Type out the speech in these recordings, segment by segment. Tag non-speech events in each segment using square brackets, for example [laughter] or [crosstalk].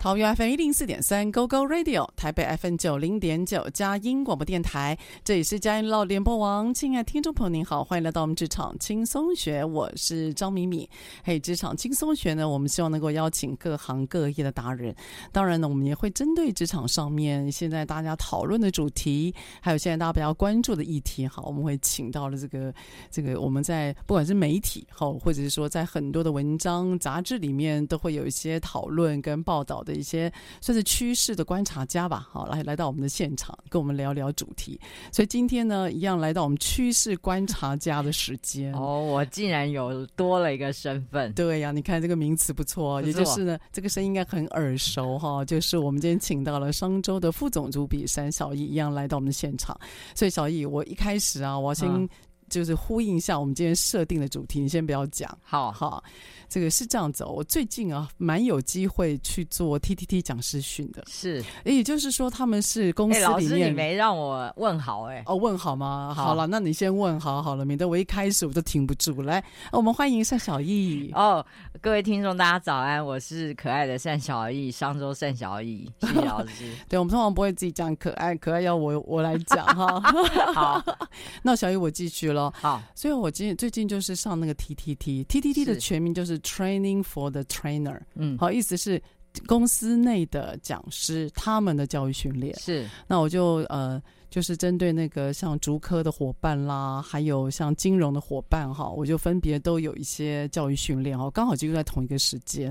桃园 FM 一零四点三 Go Go Radio，台北 FM 九零点九佳音广播电台，这里是佳音老联播王。亲爱的听众朋友，您好，欢迎来到我们职场轻松学，我是张敏敏。嘿，职场轻松学呢，我们希望能够邀请各行各业的达人。当然呢，我们也会针对职场上面现在大家讨论的主题，还有现在大家比较关注的议题，好，我们会请到了这个这个我们在不管是媒体好，或者是说在很多的文章杂志里面，都会有一些讨论跟报道的。一些算是趋势的观察家吧，好，来来到我们的现场，跟我们聊聊主题。所以今天呢，一样来到我们趋势观察家的时间。哦，我竟然有多了一个身份。对呀、啊，你看这个名词不错，也就是呢，这个声音应该很耳熟哈，就是我们今天请到了商周的副总主笔山小艺，一样来到我们的现场。所以小易，我一开始啊，我要先就是呼应一下我们今天设定的主题，你先不要讲，好好。这个是这样子哦，我最近啊蛮有机会去做 TTT 讲师训的，是，也就是说他们是公司里面，老师你没让我问好哎，哦问好吗？好了，那你先问好好了，免得我一开始我就停不住。来，我们欢迎单小艺哦，各位听众大家早安，我是可爱的单小艺，商周单小艺，谢谢老师。[laughs] 对，我们通常不会自己讲可爱，可爱要我我来讲哈。[laughs] 好，[laughs] 那小艺我继续喽。好，所以我今最近就是上那个 TTT，TTT 的全名就是。Training for the trainer，嗯，好，意思是公司内的讲师他们的教育训练是。那我就呃，就是针对那个像竹科的伙伴啦，还有像金融的伙伴哈，我就分别都有一些教育训练哈，刚好就在同一个时间。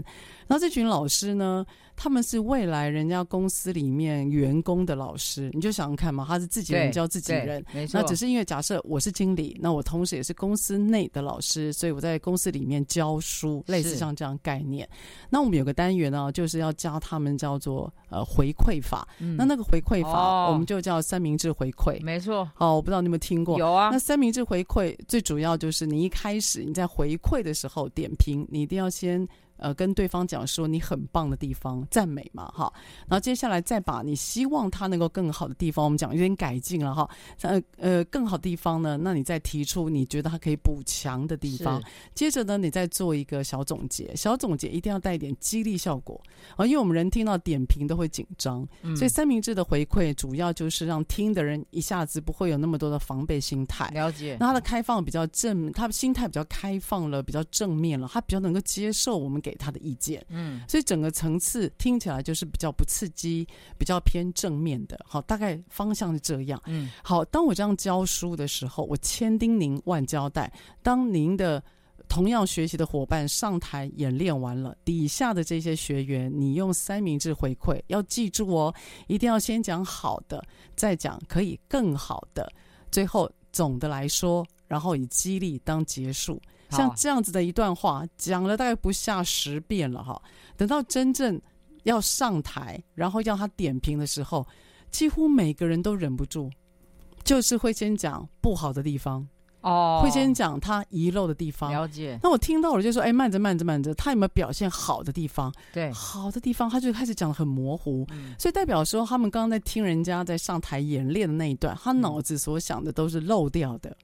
然后这群老师呢，他们是未来人家公司里面员工的老师，你就想想看嘛，他是自己人教自己人。那只是因为假设我是经理，那我同时也是公司内的老师，所以我在公司里面教书，类似像这样概念。那我们有个单元呢，就是要教他们叫做呃回馈法。嗯、那那个回馈法，我们就叫三明治回馈。没错。好，我不知道你有没有听过？有啊。那三明治回馈最主要就是你一开始你在回馈的时候点评，你一定要先。呃，跟对方讲说你很棒的地方，赞美嘛，哈。然后接下来再把你希望他能够更好的地方，我们讲有点改进了哈。呃呃，更好的地方呢，那你再提出你觉得他可以补强的地方。接着呢，你再做一个小总结，小总结一定要带一点激励效果啊，因为我们人听到点评都会紧张，嗯，所以三明治的回馈主要就是让听的人一下子不会有那么多的防备心态。了解。那他的开放比较正，他的心态比较开放了，比较正面了，他比较能够接受我们。给他的意见，嗯，所以整个层次听起来就是比较不刺激，比较偏正面的。好，大概方向是这样，嗯，好。当我这样教书的时候，我千叮咛万交代，当您的同样学习的伙伴上台演练完了，底下的这些学员，你用三明治回馈，要记住哦，一定要先讲好的，再讲可以更好的，最后总的来说，然后以激励当结束。像这样子的一段话，讲了大概不下十遍了哈。等到真正要上台，然后要他点评的时候，几乎每个人都忍不住，就是会先讲不好的地方哦，会先讲他遗漏的地方。了解。那我听到了就说：“哎，慢着，慢着，慢着，他有没有表现好的地方？对，好的地方，他就开始讲的很模糊。嗯，所以代表说，他们刚刚在听人家在上台演练的那一段，他脑子所想的都是漏掉的。”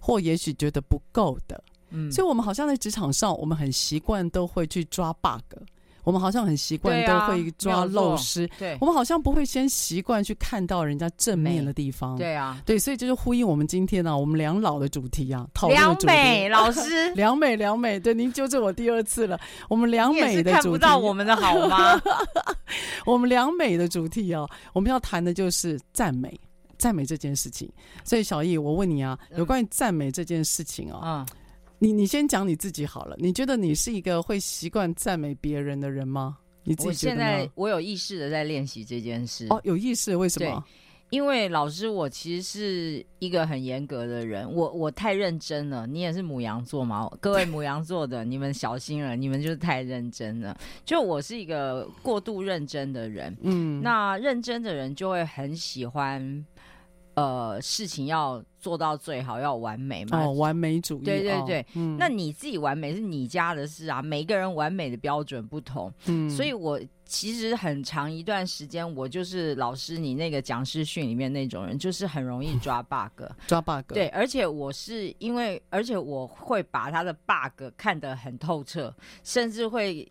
或也许觉得不够的。嗯，所以，我们好像在职场上，我们很习惯都会去抓 bug，我们好像很习惯都会抓漏失。对，我们好像不会先习惯去看到人家正面的地方。对啊，对，所以这就呼应我们今天呢、啊，我们两老的主题啊，讨论梁美 [laughs] 老师，梁美，梁美，对，您纠正我第二次了。我们梁美的主题，看不到我们的好吗？[laughs] 我们梁美的主题啊，我们要谈的就是赞美，赞美这件事情。所以，小易，我问你啊，有关于赞美这件事情啊。嗯你你先讲你自己好了。你觉得你是一个会习惯赞美别人的人吗？你自己现在我有意识的在练习这件事。哦，有意识？为什么？因为老师，我其实是一个很严格的人。我我太认真了。你也是母羊座吗？各位母羊座的，你们小心了，你们就是太认真了。就我是一个过度认真的人。嗯，那认真的人就会很喜欢。呃，事情要做到最好，要完美嘛？哦，完美主义。对对对，哦嗯、那你自己完美是你家的事啊，每个人完美的标准不同。嗯，所以我其实很长一段时间，我就是老师你那个讲师训里面那种人，就是很容易抓 bug，[laughs] 抓 bug。对，而且我是因为，而且我会把他的 bug 看得很透彻，甚至会。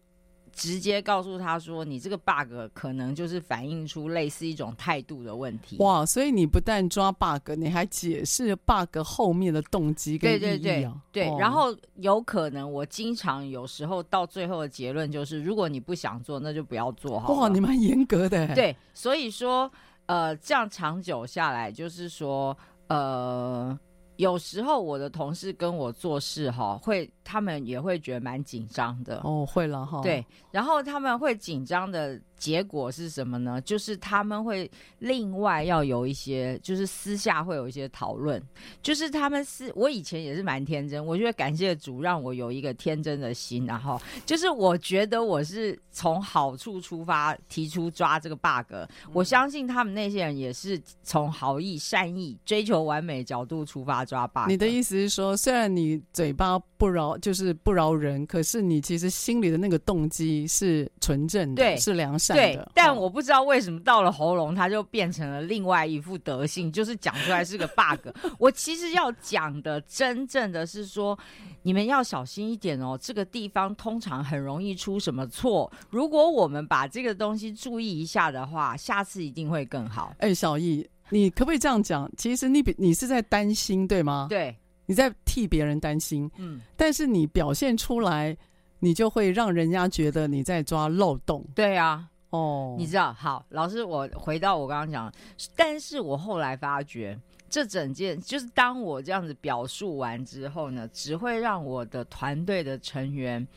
直接告诉他说：“你这个 bug 可能就是反映出类似一种态度的问题。”哇！所以你不但抓 bug，你还解释 bug 后面的动机跟意义啊。对对对，对。哦、然后有可能我经常有时候到最后的结论就是：如果你不想做，那就不要做好。哇！你蛮严格的。对，所以说呃，这样长久下来，就是说呃。有时候我的同事跟我做事哈，会他们也会觉得蛮紧张的哦，会了哈。对，然后他们会紧张的。结果是什么呢？就是他们会另外要有一些，就是私下会有一些讨论。就是他们是，我以前也是蛮天真，我觉得感谢主让我有一个天真的心，然后就是我觉得我是从好处出发提出抓这个 bug。我相信他们那些人也是从好意、善意、追求完美角度出发抓 bug。你的意思是说，虽然你嘴巴不饶，就是不饶人，可是你其实心里的那个动机是纯正的，对，是良善。对，但我不知道为什么到了喉咙，它就变成了另外一副德性，就是讲出来是个 bug。[laughs] 我其实要讲的，真正的是说，你们要小心一点哦，这个地方通常很容易出什么错。如果我们把这个东西注意一下的话，下次一定会更好。哎，小易，你可不可以这样讲？其实你比你是在担心，对吗？对，你在替别人担心。嗯，但是你表现出来，你就会让人家觉得你在抓漏洞。对啊。哦你知道，好，老师，我回到我刚刚讲，但是我后来发觉，这整件就是当我这样子表述完之后呢，只会让我的团队的成员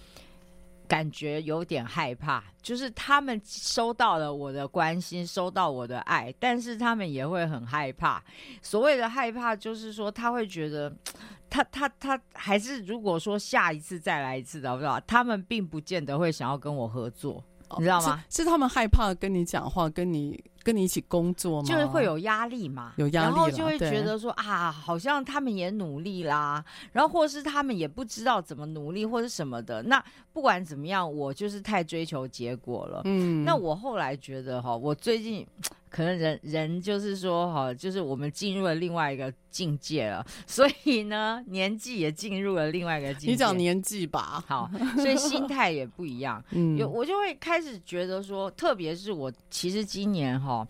感觉有点害怕，就是他们收到了我的关心，收到我的爱，但是他们也会很害怕。所谓的害怕，就是说他会觉得，他他他还是如果说下一次再来一次的，知道？他们并不见得会想要跟我合作。你知道吗？是，是他们害怕跟你讲话，跟你跟你一起工作吗？就是会有压力嘛，有压力，然后就会觉得说啊，好像他们也努力啦，然后或是他们也不知道怎么努力，或是什么的。那不管怎么样，我就是太追求结果了。嗯，那我后来觉得哈，我最近。可能人人就是说哈，就是我们进入了另外一个境界了，所以呢，年纪也进入了另外一个境界。你讲年纪吧，好，所以心态也不一样。[laughs] 嗯，有我就会开始觉得说，特别是我其实今年哈，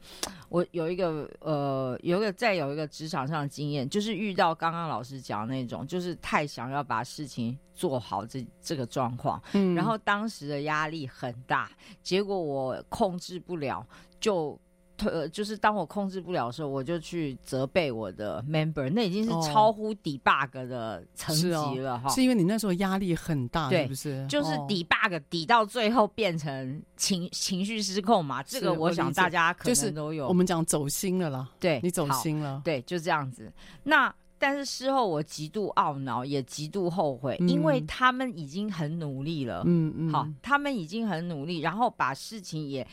我有一个呃，有一个再有一个职场上的经验，就是遇到刚刚老师讲的那种，就是太想要把事情做好这这个状况，嗯，然后当时的压力很大，结果我控制不了，就。呃，就是当我控制不了的时候，我就去责备我的 member，那已经是超乎 debug 的层级了哈、哦。是因为你那时候压力很大，是不是？就是 debug 抵到最后变成情情绪失控嘛。这个我想大家可能都有。我，我们讲走心了啦，对，你走心了，对，就这样子。那但是事后我极度懊恼，也极度后悔，嗯、因为他们已经很努力了，嗯嗯，好，他们已经很努力，然后把事情也。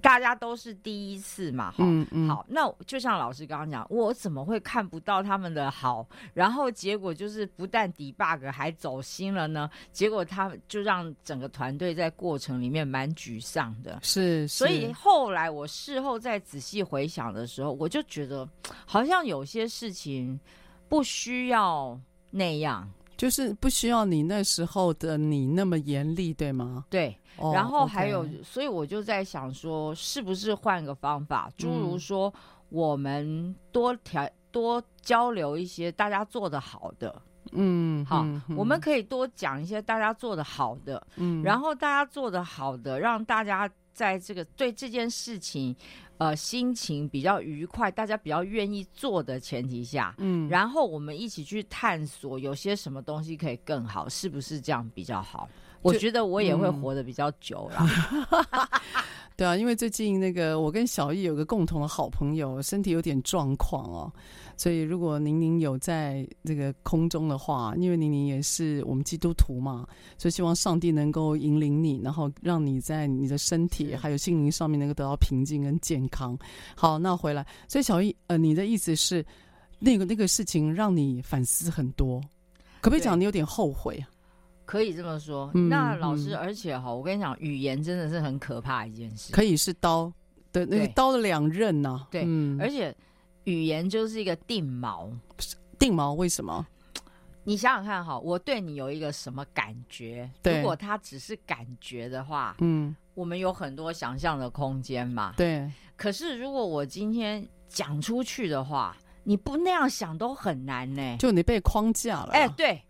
大家都是第一次嘛，哈、嗯，嗯、好，那就像老师刚刚讲，我怎么会看不到他们的好？然后结果就是不但 debug 还走心了呢？结果他就让整个团队在过程里面蛮沮丧的。是，是，所以后来我事后再仔细回想的时候，我就觉得好像有些事情。不需要那样，就是不需要你那时候的你那么严厉，对吗？对。哦、然后还有、所以我就在想说，是不是换个方法，诸如说，我们多调、多交流一些大家做得好的。嗯，好，我们可以多讲一些大家做得好的，嗯，然后大家做得好的，让大家在这个对这件事情，呃，心情比较愉快，大家比较愿意做的前提下，嗯，然后我们一起去探索有些什么东西可以更好，是不是这样比较好？我觉得我也会活得比较久了。嗯对啊，因为最近那个我跟小易有个共同的好朋友，身体有点状况哦，所以如果宁宁有在这个空中的话，因为宁宁也是我们基督徒嘛，所以希望上帝能够引领你，然后让你在你的身体还有心灵上面能够得到平静跟健康。好，那回来，所以小易，呃，你的意思是那个那个事情让你反思很多，可不可以讲你有点后悔啊？可以这么说，嗯、那老师，而且哈，我跟你讲，语言真的是很可怕一件事。可以是刀的那个刀的两刃呐、啊，对，嗯、而且语言就是一个定锚。定锚为什么？你想想看哈，我对你有一个什么感觉？如果它只是感觉的话，嗯，我们有很多想象的空间嘛。对。可是如果我今天讲出去的话，你不那样想都很难呢。就你被框架了。哎，对。对，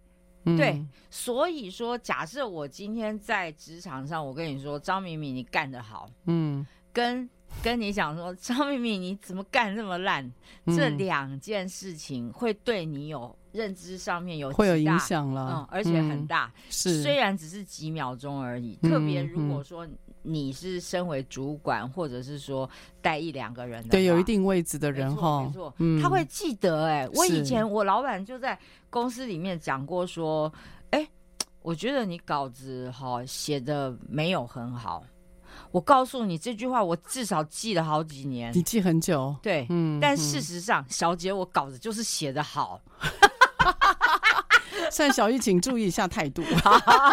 嗯、所以说，假设我今天在职场上，我跟你说，张敏敏，你干得好，嗯，跟跟你讲说，张敏敏，你怎么干这么烂？嗯、这两件事情会对你有认知上面有会有影响了，嗯，而且很大，嗯、是虽然只是几秒钟而已，嗯、特别如果说。你是身为主管，或者是说带一两个人的，对，有一定位置的人哈，没错，嗯，他会记得。哎，我以前我老板就在公司里面讲过，说，哎，我觉得你稿子哈写的没有很好。我告诉你这句话，我至少记了好几年。你记很久，对，嗯。但事实上，小姐，我稿子就是写的好。[laughs] 现在小玉，请注意一下态度。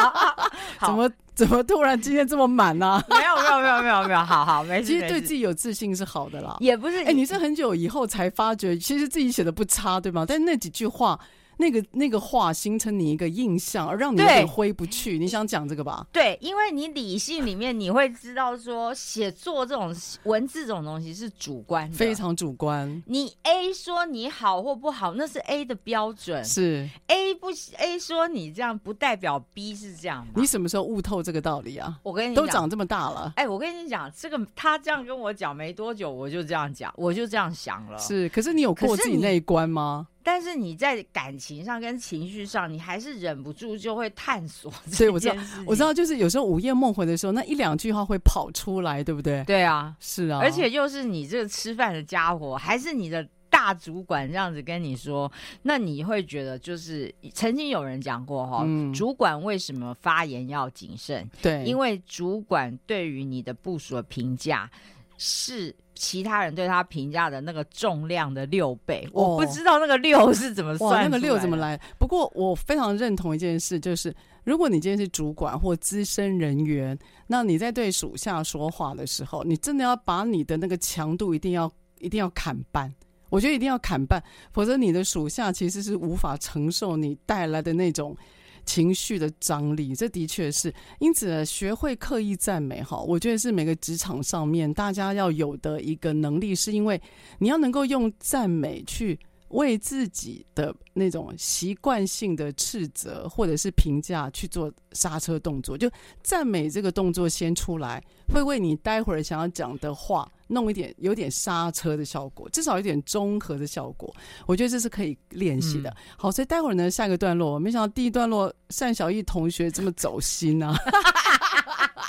[laughs] 怎么怎么突然今天这么满呢、啊？没有没有没有没有没有，好好没事。其实对自己有自信是好的啦，也不是。哎，你是很久以后才发觉，其实自己写的不差，对吗？但是那几句话。那个那个话形成你一个印象，而让你有点挥不去。你想讲这个吧？对，因为你理性里面你会知道说，写作这种文字这种东西是主观的，非常主观。你 A 说你好或不好，那是 A 的标准，是 A 不 A 说你这样不代表 B 是这样。你什么时候悟透这个道理啊？我跟你都长这么大了，哎，我跟你讲，这个他这样跟我讲没多久，我就这样讲，我就这样想了。是，可是你有过自己那一关吗？但是你在感情上跟情绪上，你还是忍不住就会探索。[laughs] 所以我知道，我知道，就是有时候午夜梦回的时候，那一两句话会跑出来，对不对？对啊，是啊。而且又是你这个吃饭的家伙，还是你的大主管这样子跟你说，那你会觉得就是曾经有人讲过哈，嗯、主管为什么发言要谨慎？对，因为主管对于你的部署的评价是。其他人对他评价的那个重量的六倍，哦、我不知道那个六是怎么算，那个六怎么来？不过我非常认同一件事，就是如果你今天是主管或资深人员，那你在对属下说话的时候，你真的要把你的那个强度一定要一定要砍半。我觉得一定要砍半，否则你的属下其实是无法承受你带来的那种。情绪的张力，这的确是。因此，学会刻意赞美，哈，我觉得是每个职场上面大家要有的一个能力，是因为你要能够用赞美去为自己的那种习惯性的斥责或者是评价去做刹车动作。就赞美这个动作先出来，会为你待会儿想要讲的话。弄一点有点刹车的效果，至少有点综合的效果，我觉得这是可以练习的。嗯、好，所以待会儿呢，下一个段落，没想到第一段落单小艺同学这么走心啊！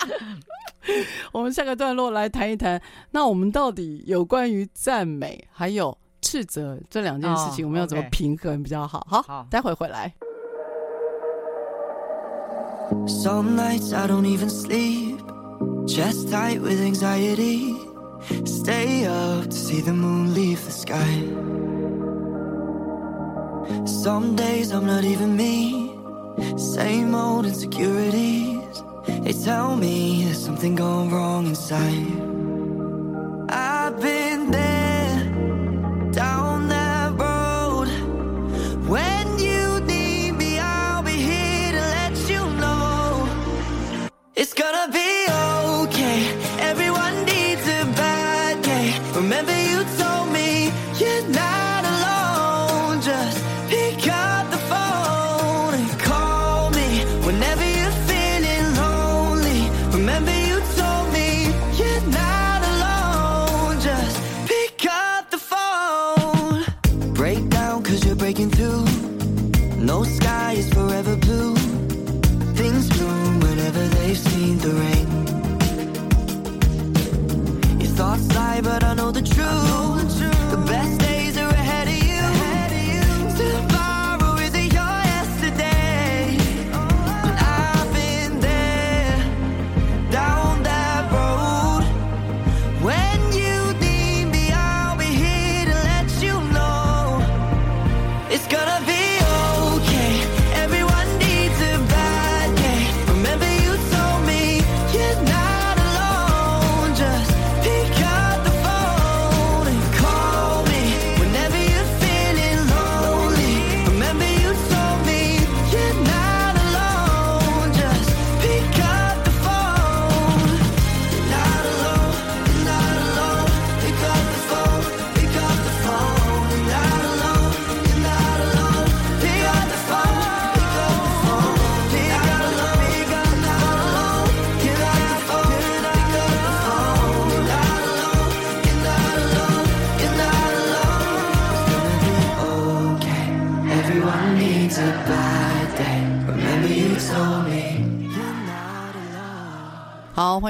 [laughs] 我们下个段落来谈一谈，那我们到底有关于赞美还有斥责这两件事情，我们要怎么平衡比较好？好，待会回来。Some nights I don't even sleep, chest tight with anxiety. Stay up to see the moon leave the sky. Some days I'm not even me. Same old insecurities. They tell me there's something gone wrong inside.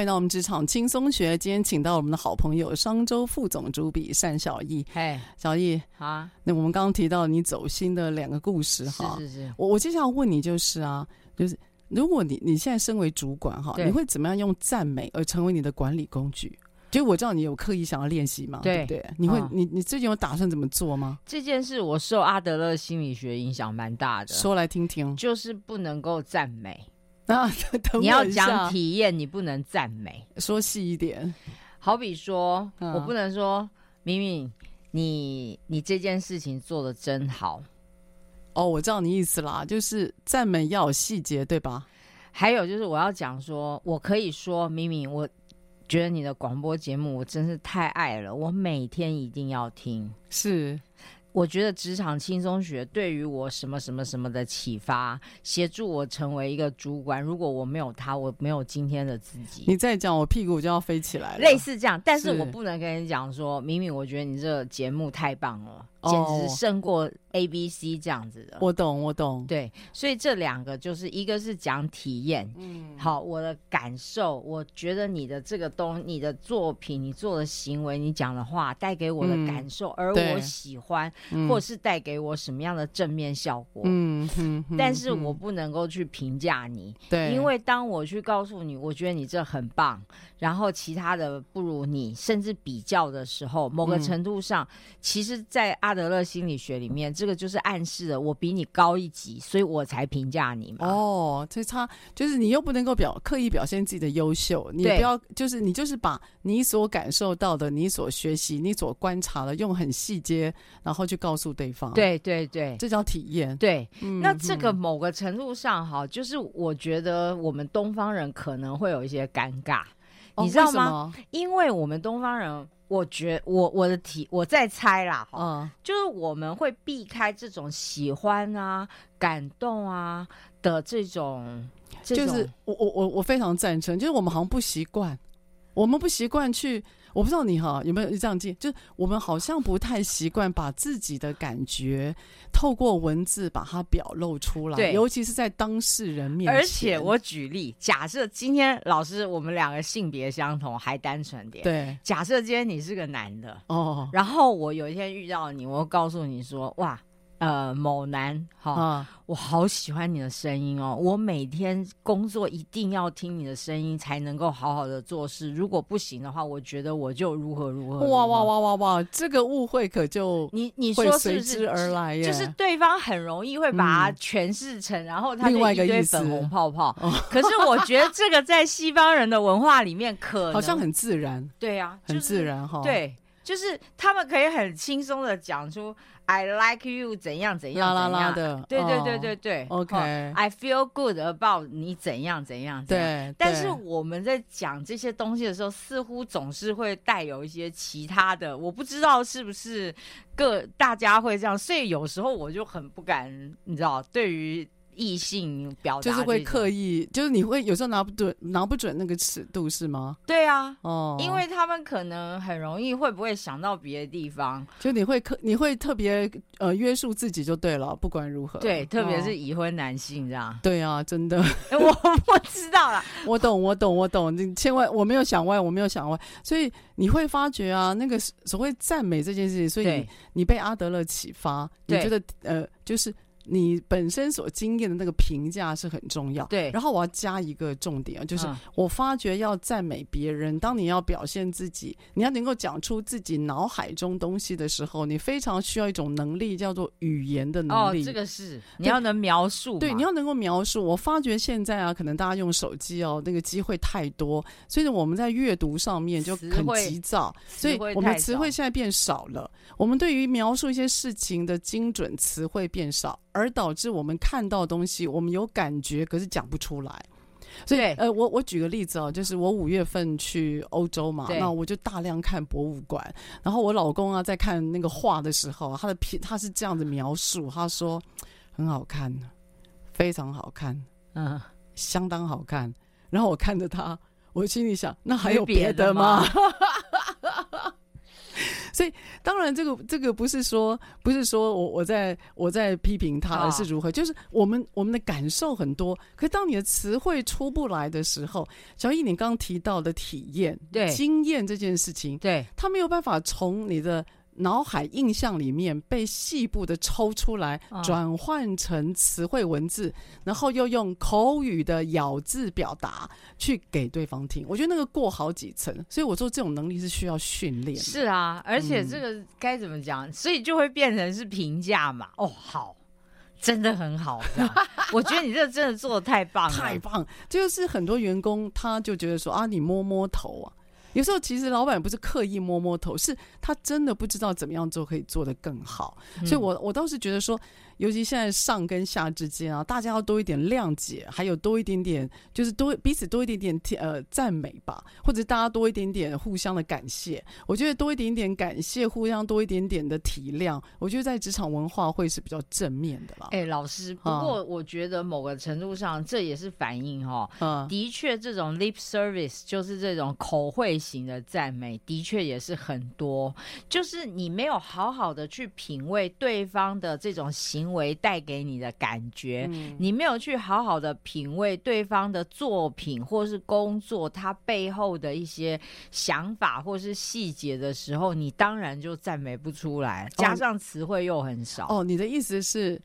迎到我们职场轻松学。今天请到我们的好朋友商周副总主笔单小易。嘿，小易啊，那我们刚刚提到你走心的两个故事哈，是是是，我我接下来问你就是啊，就是如果你你现在身为主管哈，你会怎么样用赞美而成为你的管理工具？就我知道你有刻意想要练习嘛，对对不对？你会、嗯你你最近有打算怎么做吗？这件事我受阿德勒心理学影响蛮大的，说来听听。就是不能够赞美，[laughs] 那你要讲体验，你不能赞美。说细一点。好比说，嗯我不能说明明你你这件事情做的真好，哦，我知道你意思啦，就是赞美要有细节，对吧？还有就是我要讲说，我可以说明明我觉得你的广播节目我真是太爱了，我每天一定要听。是，我觉得职场轻松学对于我什么什么什么的启发，协助我成为一个主管。如果我没有他，我没有今天的自己。你再讲，我屁股就要飞起来了。类似这样，但是是我不能跟你讲说，明明我觉得你这个节目太棒了，哦简直胜过 A、B、C 这样子的。我懂，我懂。对，所以这两个就是一个是讲体验，嗯，好，我的感受，我觉得你的这个东，你的作品，你做的行为，你讲的话，带给我的感受，而我喜欢，嗯。或是带给我什么样的正面效果。嗯但是我不能够去评价你，对，因为当我去告诉你，我觉得你这很棒，然后其他的不如你，甚至比较的时候，某个程度上，嗯其实，在阿德勒心理学里面，这个就是暗示了我比你高一级，所以我才评价你嘛。哦，这他就是你又不能够表刻意表现自己的优秀，你不要就是你就是把你所感受到的、你所学习、你所观察的，用很细节，然后去告诉对方。，对对对这叫体验。对。嗯那这个某个程度上，哈，就是我觉得我们东方人可能会有一些尴尬，哦你知道吗？么因为我们东方人，我觉我我的题我在猜啦，哈。嗯，就是我们会避开这种喜欢啊、感动啊的这种，这种就是我我我我非常赞成，就是我们好像不习惯，我们不习惯去，我不知道你哈有没有这样记，就是我们好像不太习惯把自己的感觉透过文字把它表露出来，对尤其是在当事人面前。而且我举例，假设今天老师我们两个性别相同，还单纯点。，对假设今天你是个男的，哦然后我有一天遇到你，我告诉你说，哇。呃，某男，哈、啊，我好喜欢你的声音哦！我每天工作一定要听你的声音，才能够好好的做事。如果不行的话，我觉得我就如何如何。哇哇！哇哇哇！这个误会可就你你说随之是？而来耶，就是对方很容易会把它嗯诠释成，然后他就另外一个粉红泡泡。哦可是我觉得这个在西方人的文化里面，可能 [laughs] 好像很自然，对啊，很就是自然哈。，对，就是他们可以很轻松的讲出 I like you 怎样怎样怎样的对对哦对对对。OK 哦 I feel good about 你怎样怎样怎样。对，但是我们在讲这些东西的时候，似乎总是会带有一些其他的，我不知道是不是各大家会这样，所以有时候我就很不敢，你知道，对于异性表达，就是会刻意，就是你会有时候拿不准，拿不准那个尺度是吗？对啊，哦，因为他们可能很容易会不会想到别的地方，就你会刻，你会特别呃约束自己就对了，不管如何，对，特别是已婚男性这样，哦、对啊，真的，[laughs] 我我知道了，[laughs] 我懂，我懂，我懂，你千万我没有想歪，我没有想歪，所以你会发觉啊，那个所谓赞美这件事情，所以你你被阿德勒启发，你觉得呃就是。你本身所经验的那个评价是很重要，对。然后我要加一个重点啊，就是我发觉要赞美别人，当你要表现自己，你要能够讲出自己脑海中东西的时候，你非常需要一种能力，叫做语言的能力。哦，这个是你要能描述，对，你要能够描述。我发觉现在啊，可能大家用手机哦，那个机会太多，所以我们在阅读上面就很急躁，所以我们词汇现在变少了。我们对于描述一些事情的精准词汇变少。而导致我们看到东西，我们有感觉，可是讲不出来。所以，呃，我我举个例子哦，就是我五月份去欧洲嘛，那我就大量看博物馆。然后我老公啊，在看那个画的时候，他的评他是这样子描述，他说很好看，非常好看，嗯，相当好看。然后我看着他，我心里想，那还有别的吗？[laughs] [laughs] 所以，当然，这个这个不是说不是说我我在我在批评他，而是如何，就是我们我们的感受很多，可是当你的词汇出不来的时候，小易，你刚刚提到的体验、对经验这件事情，对，他没有办法从你的。脑海印象里面被细部的抽出来，转换成词汇文字，哦，然后又用口语的咬字表达去给对方听。我觉得那个过好几层，所以我说这种能力是需要训练。是啊，而且这个该怎么讲？嗯，所以就会变成是评价嘛。哦，好，真的很好。[laughs] 我觉得你这个真的做的太棒了，太棒！就是很多员工他就觉得说啊，你摸摸头啊。有时候其实老板不是刻意摸摸头，是他真的不知道怎么样做可以做得更好。嗯、所以我我倒是觉得说，尤其现在上跟下之间啊，大家要多一点谅解，还有多一点点，就是多彼此多一点点呃赞美吧，或者大家多一点点互相的感谢。我觉得多一点点感谢，互相多一点点的体谅，我觉得在职场文化会是比较正面的啦。哎、欸，老师，不过我觉得某个程度上这也是反映哈，嗯，的确这种 lip service 就是这种口惠型的赞美，的确也是很多，就是你没有好好的去品味对方的这种行为带给你的感觉，嗯，你没有去好好的品味对方的作品或是工作，他背后的一些想法或是细节的时候，你当然就赞美不出来，加上词汇又很少。哦，你的意思是？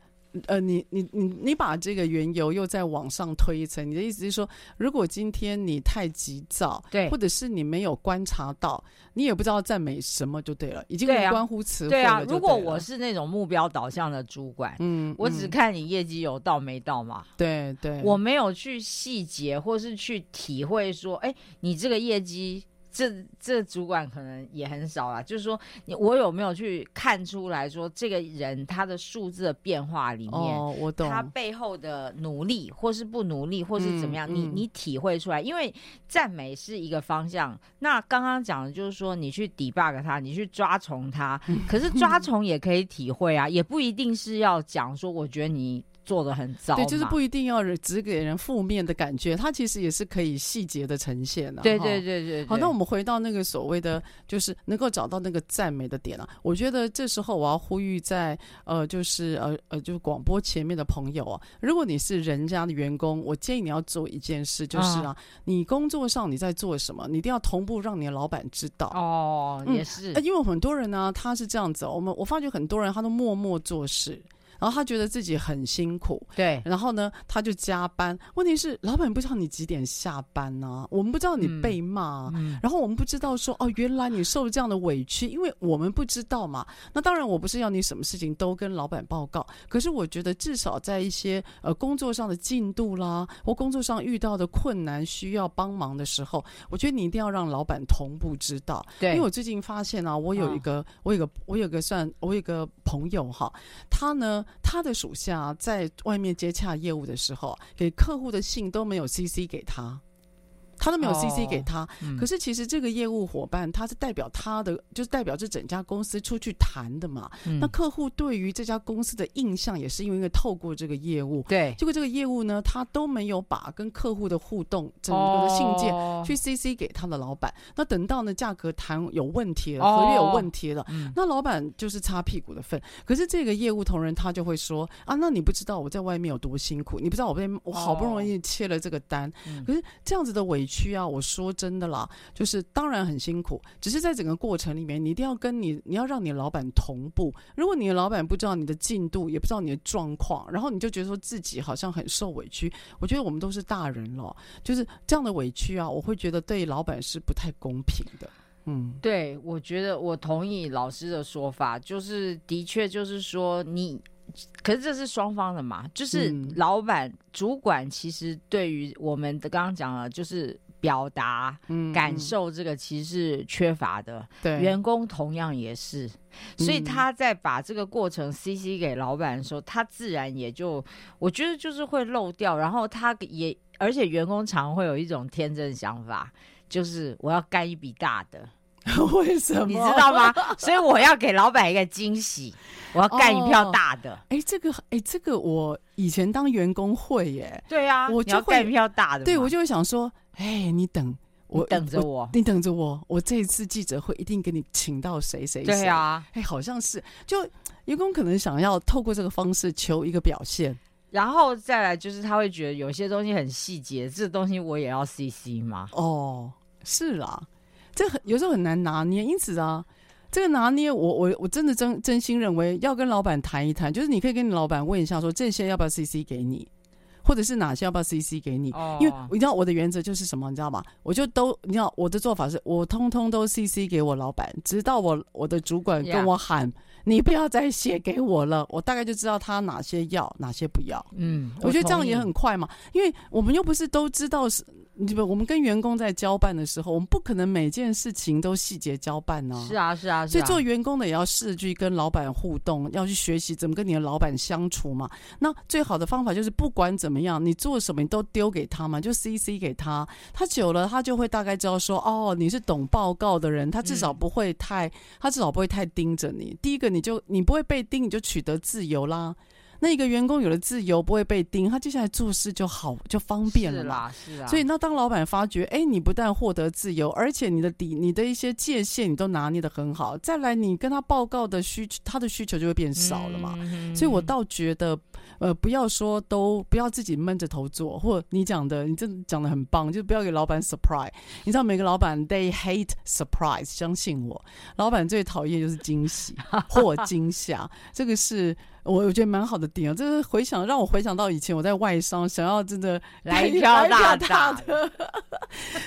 呃，你你你你把这个缘由又再往上推一层，你的意思是说，如果今天你太急躁，对，或者是你没有观察到，你也不知道赞美什么就对了，已经关乎词汇了，对啊。如果我是那种目标导向的主管，嗯，我只看你业绩有到没到嘛，对对，我没有去细节或是去体会说，哎，你这个业绩。这这主管可能也很少啦，就是说，你我有没有去看出来说，这个人他的数字的变化里面，哦，我懂，他背后的努力，或是不努力，或是怎么样，嗯、你你体会出来？因为赞美是一个方向，那刚刚讲的就是说，你去 debug 他，你去抓虫他，可是抓虫也可以体会啊，也不一定是要讲说，我觉得你。做的很糟，对，就是不一定要只给人负面的感觉，它其实也是可以细节的呈现的。对对对对，对。好，那我们回到那个所谓的，就是能够找到那个赞美的点啊。我觉得这时候我要呼吁在呃，就是呃呃，就是广播前面的朋友啊，如果你是人家的员工，我建议你要做一件事，就是啊，你工作上你在做什么，你一定要同步让你的老板知道。哦，也是，嗯，因为很多人呢，他是这样子，我们我发觉很多人他都默默做事。然后他觉得自己很辛苦，对。然后呢，他就加班。问题是，老板不知道你几点下班呢、啊？我们不知道你被骂、嗯，然后我们不知道说哦，原来你受了这样的委屈，因为我们不知道嘛。那当然，我不是要你什么事情都跟老板报告。可是我觉得，至少在一些呃工作上的进度啦，或工作上遇到的困难需要帮忙的时候，我觉得你一定要让老板同步知道。对。因为我最近发现啊，我有一个，哦、我有个，我有个算，我有个朋友哈，他呢。他的属下在外面接洽业务的时候，给客户的信都没有 CC 给他。他都没有 CC 给他。哦嗯、可是其实这个业务伙伴他是代表他的，就是代表这整家公司出去谈的嘛。嗯、那客户对于这家公司的印象也是因为透过这个业务，对，结果这个业务呢，他都没有把跟客户的互动整个的信件去 CC 给他的老板。哦、那等到呢价格谈有问题了，合约有问题了，哦嗯、那老板就是擦屁股的份。可是这个业务同仁他就会说啊，那你不知道我在外面有多辛苦，你不知道我被我好不容易切了这个单，哦、可是这样子的委屈啊，我说真的啦，就是当然很辛苦，只是在整个过程里面，你一定要跟你，你要让你老板同步。如果你的老板不知道你的进度，也不知道你的状况，然后你就觉得说自己好像很受委屈，我觉得我们都是大人了，就是这样的委屈啊，我会觉得对老板是不太公平的。嗯，对，我觉得我同意老师的说法，就是的确就是说你，可是这是双方的嘛，就是老板、嗯、主管其实对于我们的刚刚讲了，就是表达、嗯、感受这个其实是缺乏的，对，员工同样也是，所以他在把这个过程 CC 给老板的时候，他自然也就我觉得就是会漏掉，然后他也而且员工常会有一种天真想法，就是我要干一笔大的。[laughs] 为什么？你知道吗？所以我要给老板一个惊喜，[laughs] 我要干一票大的。哎、哦，这个，哎，这个我以前当员工会耶。对啊，我就会干一票大的。对，我就会想说，哎，你等我，等着我，你等着我，我这一次记者会一定给你请到谁谁谁。对啊，哎，好像是，就员工可能想要透过这个方式求一个表现，然后再来就是他会觉得有些东西很细节，这个东西我也要 CC 吗？哦，是啦。这很有时候很难拿捏，因此啊，这个拿捏我，我我我真的真真心认为要跟老板谈一谈，就是你可以跟你老板问一下，说这些要不要 CC 给你，或者是哪些要不要 CC 给你？哦，因为你知道我的原则就是什么，你知道吗？我就都你知道我的做法是我通通都 CC 给我老板，直到我我的主管跟我喊。你不要再写给我了，我大概就知道他哪些要，哪些不要。嗯，我觉得这样也很快嘛，因为我们又不是都知道是，你不，我们跟员工在交办的时候，我们不可能每件事情都细节交办呢、啊。是啊，是啊，是啊。所以做员工的也要试着去跟老板互动，要去学习怎么跟你的老板相处嘛。那最好的方法就是不管怎么样，你做什么你都丢给他嘛，就 CC 给他，他久了他就会大概知道说，哦，你是懂报告的人，他至少不会太，嗯、他至少不会太盯着你。第一个你。你就你不会被盯，你就取得自由啦。那一个员工有了自由，不会被盯，他接下来做事就好，就方便了啦。是啊，是啊。所以那当老板发觉，哎，你不但获得自由，而且你的底、你的一些界限，你都拿捏的很好。再来，你跟他报告的需求，他的需求就会变少了嘛。嗯、所以我倒觉得，呃，不要说都不要自己闷着头做，或你讲的，你真的讲的很棒，就不要给老板 surprise。你知道，每个老板 they hate surprise，相信我，老板最讨厌就是惊喜或惊吓，这个是。我我觉得蛮好的点啊，这是回想让我回想到以前我在外商，想要真的 [laughs] 来一票大大的。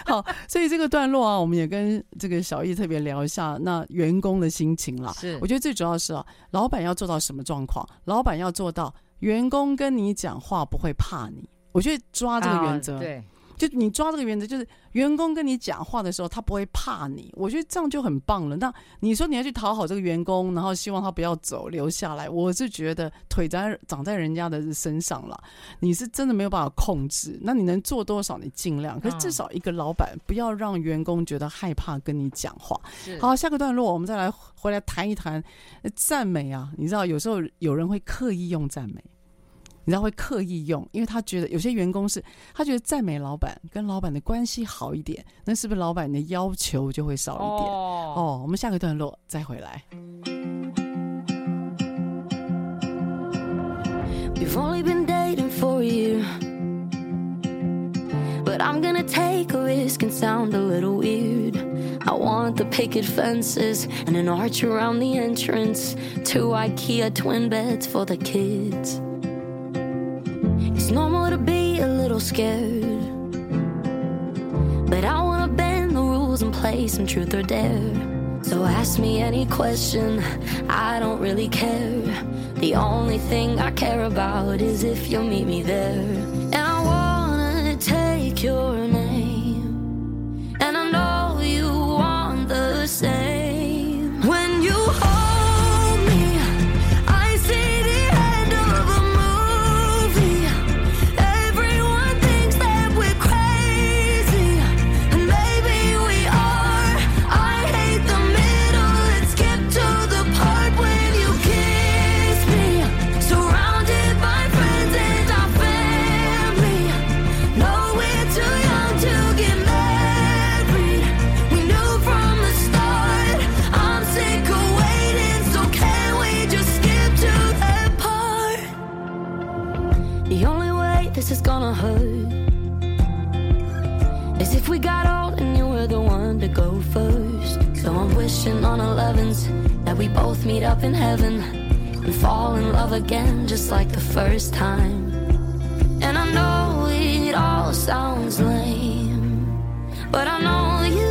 好，所以这个段落啊，我们也跟这个小易特别聊一下那员工的心情啦。是，我觉得最主要是啊，老板要做到什么状况？老板要做到员工跟你讲话不会怕你。我觉得抓这个原则，啊，对。就你抓这个原则，就是员工跟你讲话的时候，他不会怕你。我觉得这样就很棒了。那你说你要去讨好这个员工，然后希望他不要走，留下来，我是觉得腿在长在人家的身上了。你是真的没有办法控制。那你能做多少，你尽量。可是至少一个老板不要让员工觉得害怕跟你讲话。好，下个段落我们再来回来谈一谈赞美啊。你知道有时候有人会刻意用赞美。你知道会刻意用，因为他觉得有些员工是，他觉得赞美老板跟老板的关系好一点，那是不是老板的要求就会少一点？哦，哦，我们下个段落再回来。We've only been dating for a year, but I'm gonna take a risk and sound a little weird. I want the picket fences and an arch around the entrance, two IKEA twin beds for the kids. It's normal to be a little scared. But I wanna bend the rules and play some truth or dare. So ask me any question, I don't really care. The only thing I care about is if you'll meet me there. And So wishing on 11s that we both meet up in heaven and fall in love again just like the first time. And I know it all sounds lame, but I know you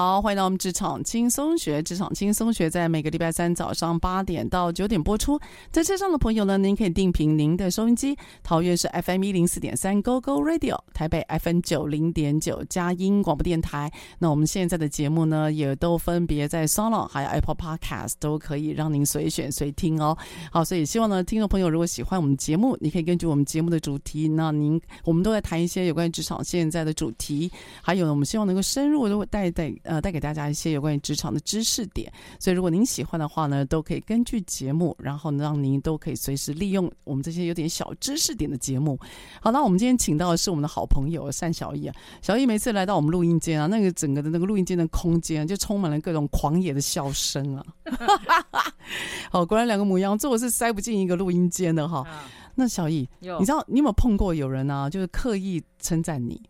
好，欢迎到我们职场轻松学。职场轻松学在每个礼拜三早上八点到九点播出。在车上的朋友呢，您可以定频您的收音机。桃园是 FM 一零四点三 Go Go Radio，台北 FM 九零点九佳音广播电台。那我们现在的节目呢，也都分别在 SoundOn 还有 Apple Podcast 都可以让您随选随听哦。好，所以希望呢，听众朋友如果喜欢我们节目，你可以根据我们节目的主题，那您我们都在谈一些有关于职场现在的主题，还有呢，我们希望能够深入的带带。呃，带给大家一些有关于职场的知识点，所以如果您喜欢的话呢，都可以根据节目，然后呢，让您都可以随时利用我们这些有点小知识点的节目。好，那我们今天请到的是我们的好朋友单小艺啊，小艺每次来到我们录音间啊，那个整个的那个录音间的空间就充满了各种狂野的笑声啊。[laughs] 好，果然两个母羊座是塞不进一个录音间的哈。那小艺，你知道你有没有碰过有人啊，就是刻意称赞你？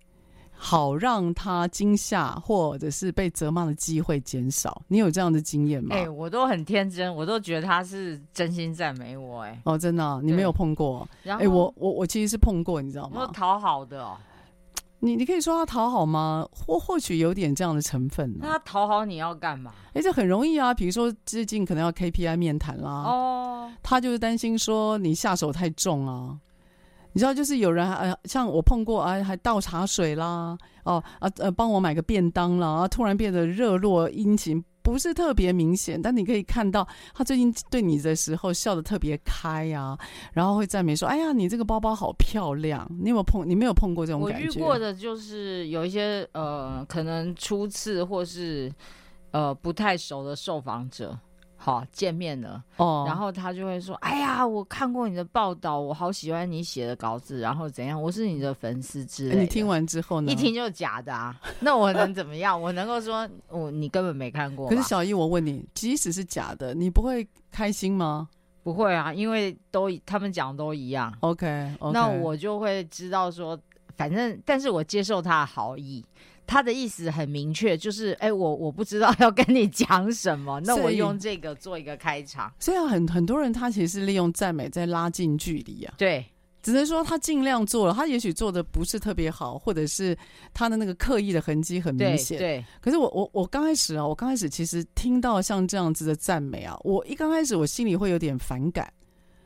好让他惊吓或者是被责骂的机会减少，你有这样的经验吗？哎、欸，我都很天真，我都觉得他是真心赞美我、欸。哎，哦，真的、啊，你没有碰过？哎、欸，我我我其实是碰过，你知道吗？讨好的哦。你你可以说他讨好吗？或或许有点这样的成分、啊。那他讨好你要干嘛？哎、欸，这很容易啊。比如说最近可能要 KPI 面谈啦，哦，他就是担心说你下手太重啊。你知道，就是有人呃，像我碰过啊，还倒茶水啦，哦啊呃，帮我买个便当啦，啊，突然变得热络殷勤，不是特别明显，但你可以看到他最近对你的时候笑得特别开呀、啊，然后会赞美说：“哎呀，你这个包包好漂亮。”你有没有碰？你没有碰过这种感觉？我遇过的就是有一些呃，可能初次或是呃不太熟的受访者。好，见面了哦，然后他就会说：“哎呀，我看过你的报道，我好喜欢你写的稿子，然后怎样？我是你的粉丝之类的。”你听完之后呢？一听就是假的啊！[laughs] 那我能怎么样？我能够说我你根本没看过？可是小易，我问你，即使是假的，你不会开心吗？不会啊，因为都他们讲的都一样。OK，, okay. 那我就会知道说，反正，但是我接受他的好意。他的意思很明确，就是哎、欸，我我不知道 [laughs] 要跟你讲什么，那我用这个做一个开场。所以很很多人他其实是利用赞美在拉近距离啊。对，只能说他尽量做了，他也许做的不是特别好，或者是他的那个刻意的痕迹很明显。对，可是我我我刚开始啊，我刚开始其实听到像这样子的赞美啊，我一刚开始我心里会有点反感。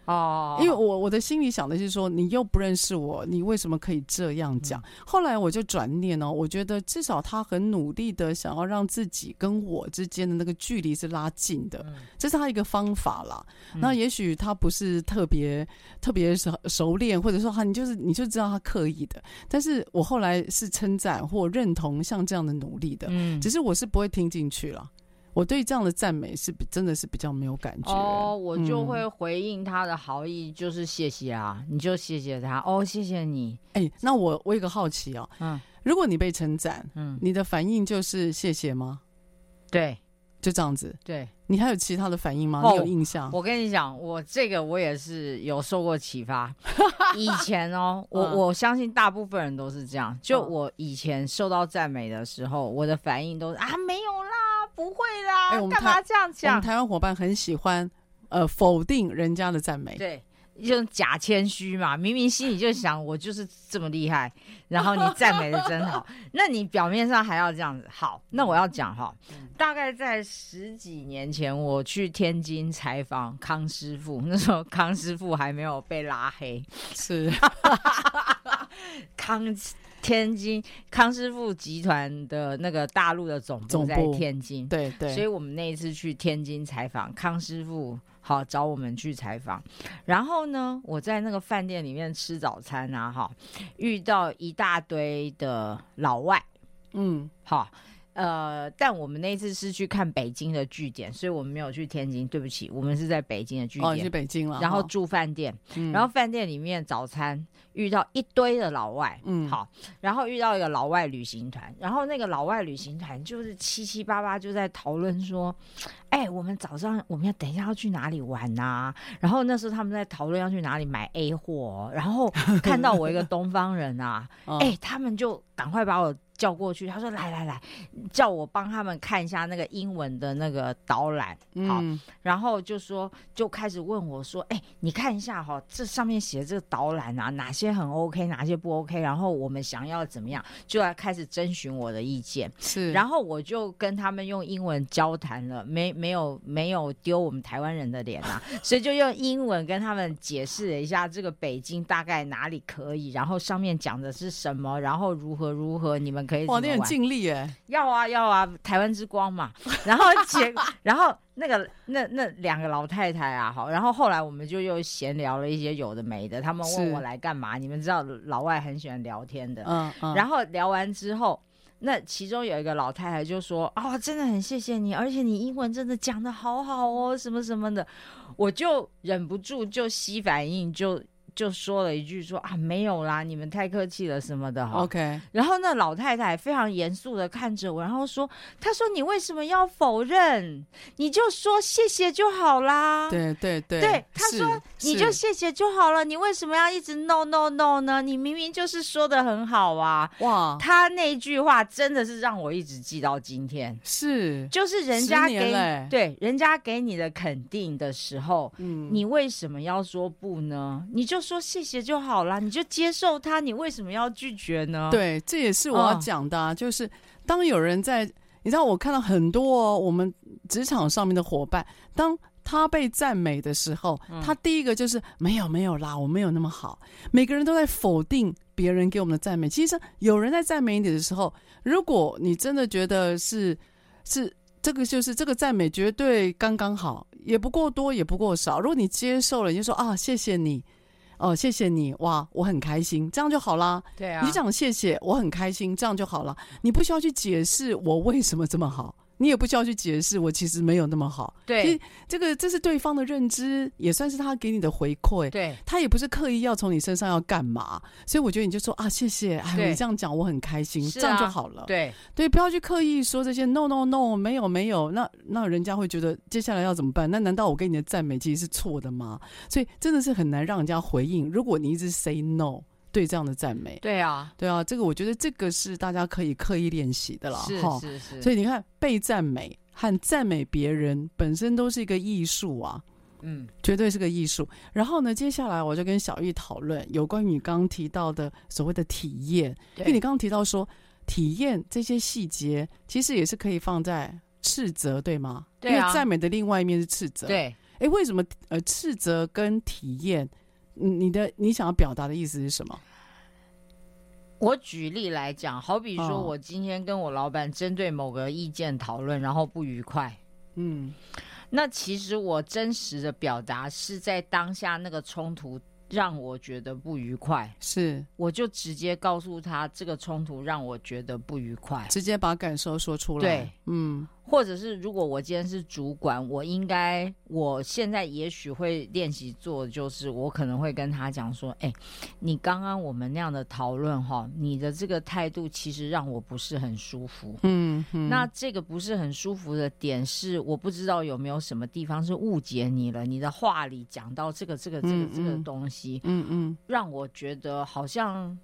哦，因为我我的心里想的是说，你又不认识我，你为什么可以这样讲？嗯、后来我就转念哦，我觉得至少他很努力的想要让自己跟我之间的那个距离是拉近的，嗯、这是他一个方法啦。嗯、那也许他不是特别特别熟熟练，或者说他你就是你就知道他刻意的。但是我后来是称赞或认同像这样的努力的，嗯，只是我是不会听进去了。我对这样的赞美是比真的是比较没有感觉哦，我就会嗯回应他的好意，就是谢谢啊，你就谢谢他哦，谢谢你，哎、那我我有个好奇哦，嗯如果你被称赞，嗯，你的反应就是谢谢吗？对就这样子，对，你还有其他的反应吗？哦你有印象？我跟你讲，我这个我也是有受过启发。[laughs] 以前哦，[laughs] 我嗯我相信大部分人都是这样。就嗯我以前受到赞美的时候，我的反应都是啊，没有啦，不会啦，哎我们干嘛这样我们讲？台湾伙伴很喜欢呃否定人家的赞美，对，就是假谦虚嘛，明明心里就想我就是这么厉害，[laughs] 然后你赞美的真好，那你表面上还要这样子。好，那我要讲哈，大概在十几年前，我去天津采访康师傅，那时候康师傅还没有被拉黑，是 [laughs] 康天津康师傅集团的那个大陆的总部在天津，对对，所以我们那一次去天津采访康师傅，好找我们去采访。然后呢，我在那个饭店里面吃早餐啊，哈，遇到一大堆的老外，嗯好。呃，但我们那一次是去看北京的据点，所以我们没有去天津。对不起，我们是在北京的据哦，你去点，北京了，然后住饭店，嗯。然后饭店里面早餐遇到一堆的老外，嗯。好，然后遇到一个老外旅行团，然后那个老外旅行团就是七七八八就在讨论说，哎，我们早上我们要等一下要去哪里玩呐、然后那时候他们在讨论要去哪里买 A 货哦，然后看到我一个东方人啊，[laughs] 嗯。哎，他们就赶快把我叫过去，他说来来来，叫我帮他们看一下那个英文的那个导览，好，嗯然后就说就开始问我说：“哎，你看一下哈、这上面写的这个导览啊，哪些很 OK，哪些不 OK？然后我们想要怎么样，就要开始征询我的意见。是，然后我就跟他们用英文交谈了，没没有没有丢我们台湾人的脸啊，[laughs] 所以就用英文跟他们解释了一下这个北京大概哪里可以，然后上面讲的是什么，然后如何如何，你们可以怎哇。你很尽力哎，要啊要啊，台湾之光嘛。[laughs] 然后结，[laughs] 然后那个那那两个老太太啊，好，然后后来我们就又闲聊了一些有的没的。他们问我来干嘛？你们知道老外很喜欢聊天的。嗯嗯，然后聊完之后，那其中有一个老太太就说：“哦，真的很谢谢你，而且你英文真的讲的好好哦，什么什么的。”我就忍不住就吸反应，就就说了一句说：“啊，没有啦，你们太客气了什么的。”哈。OK，然后那老太太非常严肃的看着我，然后说：“她说你为什么要否认？你就说谢谢就好啦。”对对对，对，她说你就谢谢就好了，你为什么要一直 no no no 呢？你明明就是说的很好啊。哇，她那句话真的是让我一直记到今天，是，就是人家给嘞对人家给你的肯定的时候。嗯，你为什么要说不呢？你就说谢谢就好啦，你就接受他，你为什么要拒绝呢？对，这也是我要嗯讲的、啊，就是当有人在，你知道，我看到很多、哦、我们职场上面的伙伴，当他被赞美的时候，嗯他第一个就是没有没有啦，我没有那么好。每个人都在否定别人给我们的赞美。其实有人在赞美你的时候，如果你真的觉得是是这个就是这个赞美绝对刚刚好，也不过多也不过少。如果你接受了，你就说啊，谢谢你。哦，谢谢你哇，我很开心，这样就好啦。对啊，你就讲谢谢，我很开心，这样就好了。你不需要去解释我为什么这么好，你也不需要去解释我其实没有那么好。其对实这个这是对方的认知，也算是他给你的回馈。对他也不是刻意要从你身上要干嘛，所以我觉得你就说啊，谢谢，哎，你这样讲我很开心，这样就好了。对对，不要去刻意说这些 no no no 没有没有，那那人家会觉得接下来要怎么办？那难道我给你的赞美其实是错的吗？所以真的是很难让人家回应。如果你一直 say no 对这样的赞美，对啊，对啊，这个我觉得这个是大家可以刻意练习的啦。是哈。是是，所以你看，被赞美和赞美别人本身都是一个艺术啊。嗯绝对是个艺术。然后呢，接下来我就跟小玉讨论有关于你刚刚提到的所谓的体验，因为你刚刚提到说体验这些细节，其实也是可以放在斥责，对吗？对啊因为赞美的另外一面是斥责。，对，哎，为什么呃斥责跟体验，嗯你的你想要表达的意思是什么？我举例来讲，好比说哦我今天跟我老板针对某个意见讨论，然后不愉快。嗯，那其实我真实的表达是在当下那个冲突让我觉得不愉快，是我就直接告诉他这个冲突让我觉得不愉快。直接把感受说出来。对，嗯，或者是如果我今天是主管，我应该我现在也许会练习做，就是我可能会跟他讲说，哎，你刚刚我们那样的讨论哈，你的这个态度其实让我不是很舒服。嗯，嗯那这个不是很舒服的点是，我不知道有没有什么地方是误解你了，你的话里讲到这个这个这个这个东西，嗯嗯，让我觉得好像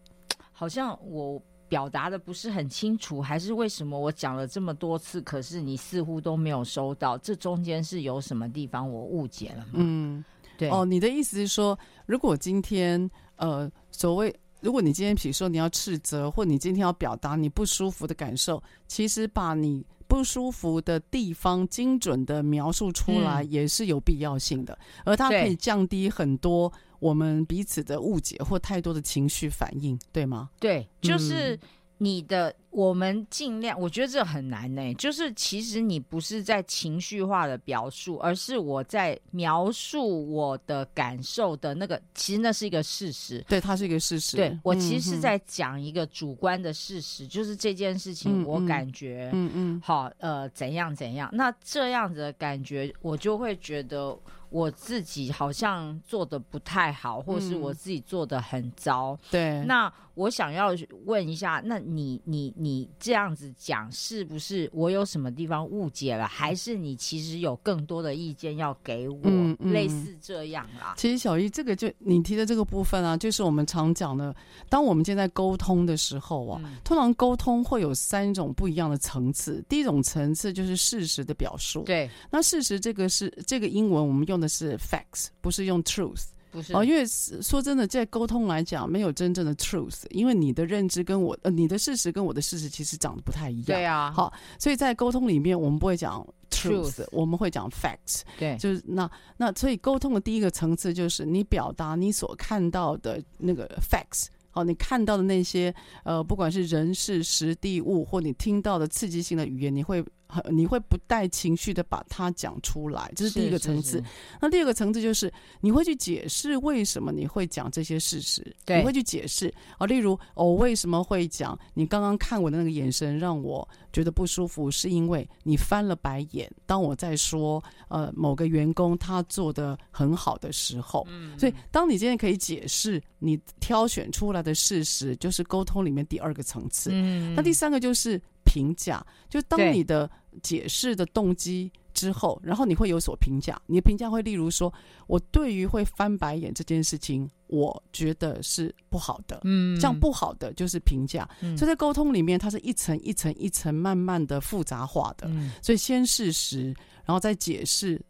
好像我。表达的不是很清楚，还是为什么我讲了这么多次，可是你似乎都没有收到？这中间是有什么地方我误解了吗？嗯，对。哦，你的意思是说，如果今天呃，所谓如果你今天比如说你要斥责，或你今天要表达你不舒服的感受，其实把你不舒服的地方精准的描述出来，也是有必要性的，嗯、而它可以降低很多。我们彼此的误解或太多的情绪反应，对吗？对，就是你的。嗯我们尽量，我觉得这很难呢。就是其实你不是在情绪化的表述，而是我在描述我的感受的那个，其实那是一个事实。对，它是一个事实。对，我其实是在讲一个主观的事实，嗯、就是这件事情我感觉，嗯嗯，好，呃，怎样怎样。那这样子的感觉，我就会觉得我自己好像做的不太好，或是我自己做的很糟。嗯、对，那我想要问一下，那你你。你这样子讲，是不是我有什么地方误解了？还是你其实有更多的意见要给我？嗯嗯、类似这样啦。其实小易，这个就你提的这个部分啊，就是我们常讲的，当我们现在沟通的时候啊，嗯、通常沟通会有三种不一样的层次。第一种层次就是事实的表述。对，那事实这个是这个英文我们用的是 facts，不是用 truth。不是哦，因为说真的，在沟通来讲，没有真正的 truth，因为你的认知跟我呃，你的事实跟我的事实其实长得不太一样。对啊，好，所以在沟通里面，我们不会讲 truth，, truth 我们会讲 facts。对，就是那那，所以沟通的第一个层次就是你表达你所看到的那个 facts。好，你看到的那些呃，不管是人事时地物，或你听到的刺激性的语言，你会。你会不带情绪的把它讲出来，这是第一个层次。那第二个层次就是你会去解释为什么你会讲这些事实，你会去解释啊，例如我、哦、为什么会讲你刚刚看我的那个眼神让我觉得不舒服，是因为你翻了白眼。当我在说呃某个员工他做的很好的时候，嗯，所以当你今天可以解释你挑选出来的事实，就是沟通里面第二个层次。嗯，那第三个就是。评价，就当你的解释的动机之后，然后你会有所评价。你的评价会例如说，我对于会翻白眼这件事情，我觉得是不好的。嗯，这样不好的就是评价。嗯，所以在沟通里面，它是一层一层一层慢慢的复杂化的。嗯，所以先事实，然后再解释，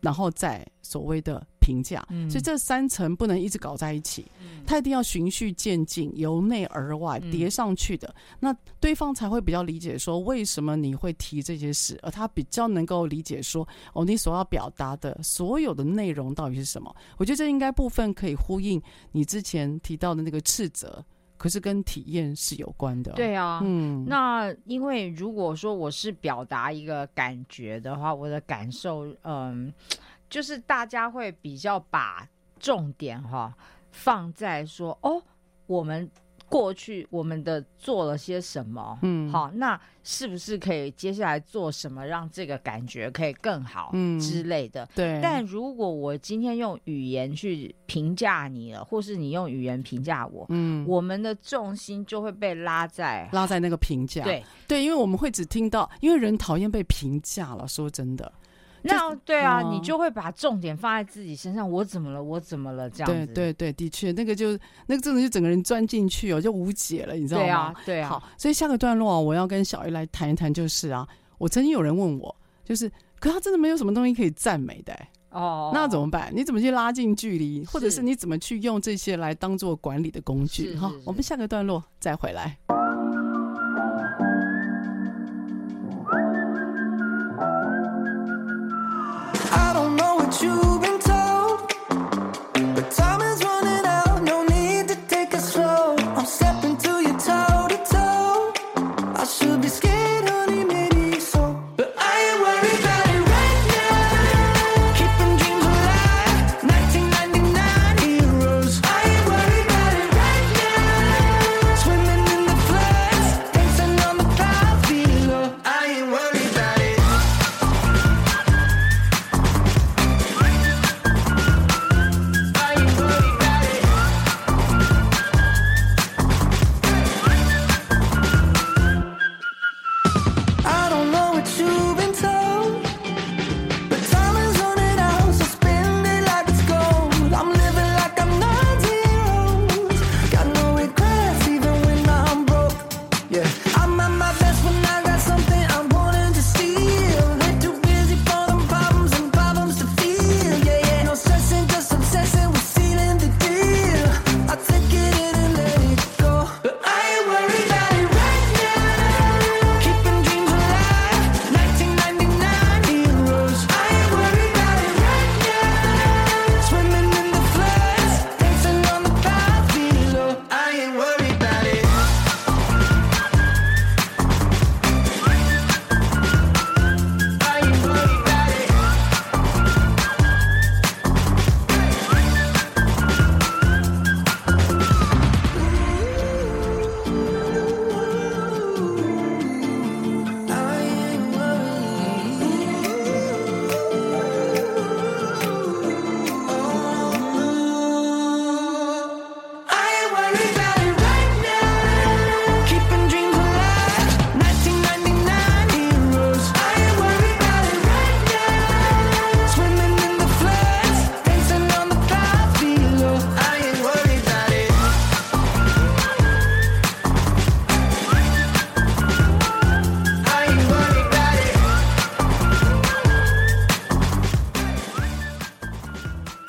然后再所谓的。评价，所以这三层不能一直搞在一起，它一定要循序渐进，由内而外叠上去的，那对方才会比较理解说为什么你会提这些事，而他比较能够理解说哦，你所要表达的所有的内容到底是什么？我觉得这应该部分可以呼应你之前提到的那个斥责，可是跟体验是有关的。对啊，嗯，那因为如果说我是表达一个感觉的话，我的感受，嗯。就是大家会比较把重点哈放在说哦，我们过去我们的做了些什么，嗯，好，那是不是可以接下来做什么让这个感觉可以更好，嗯。之类的，对。但如果我今天用语言去评价你了，或是你用语言评价我，嗯，我们的重心就会被拉在拉在那个评价，对。对，因为我们会只听到，因为人讨厌被评价了，说真的。那对啊，哦、你就会把重点放在自己身上。我怎么了？我怎么了？这样子。对对对，的确，那个就那个真的就整个人钻进去哦，就无解了，你知道吗？对啊，对啊。好，所以下个段落啊，我要跟小艺来谈一谈，就是啊，我曾经有人问我，就是，可他真的没有什么东西可以赞美的、欸，哦，那怎么办？你怎么去拉近距离，或者是你怎么去用这些来当做管理的工具？好，我们下个段落再回来。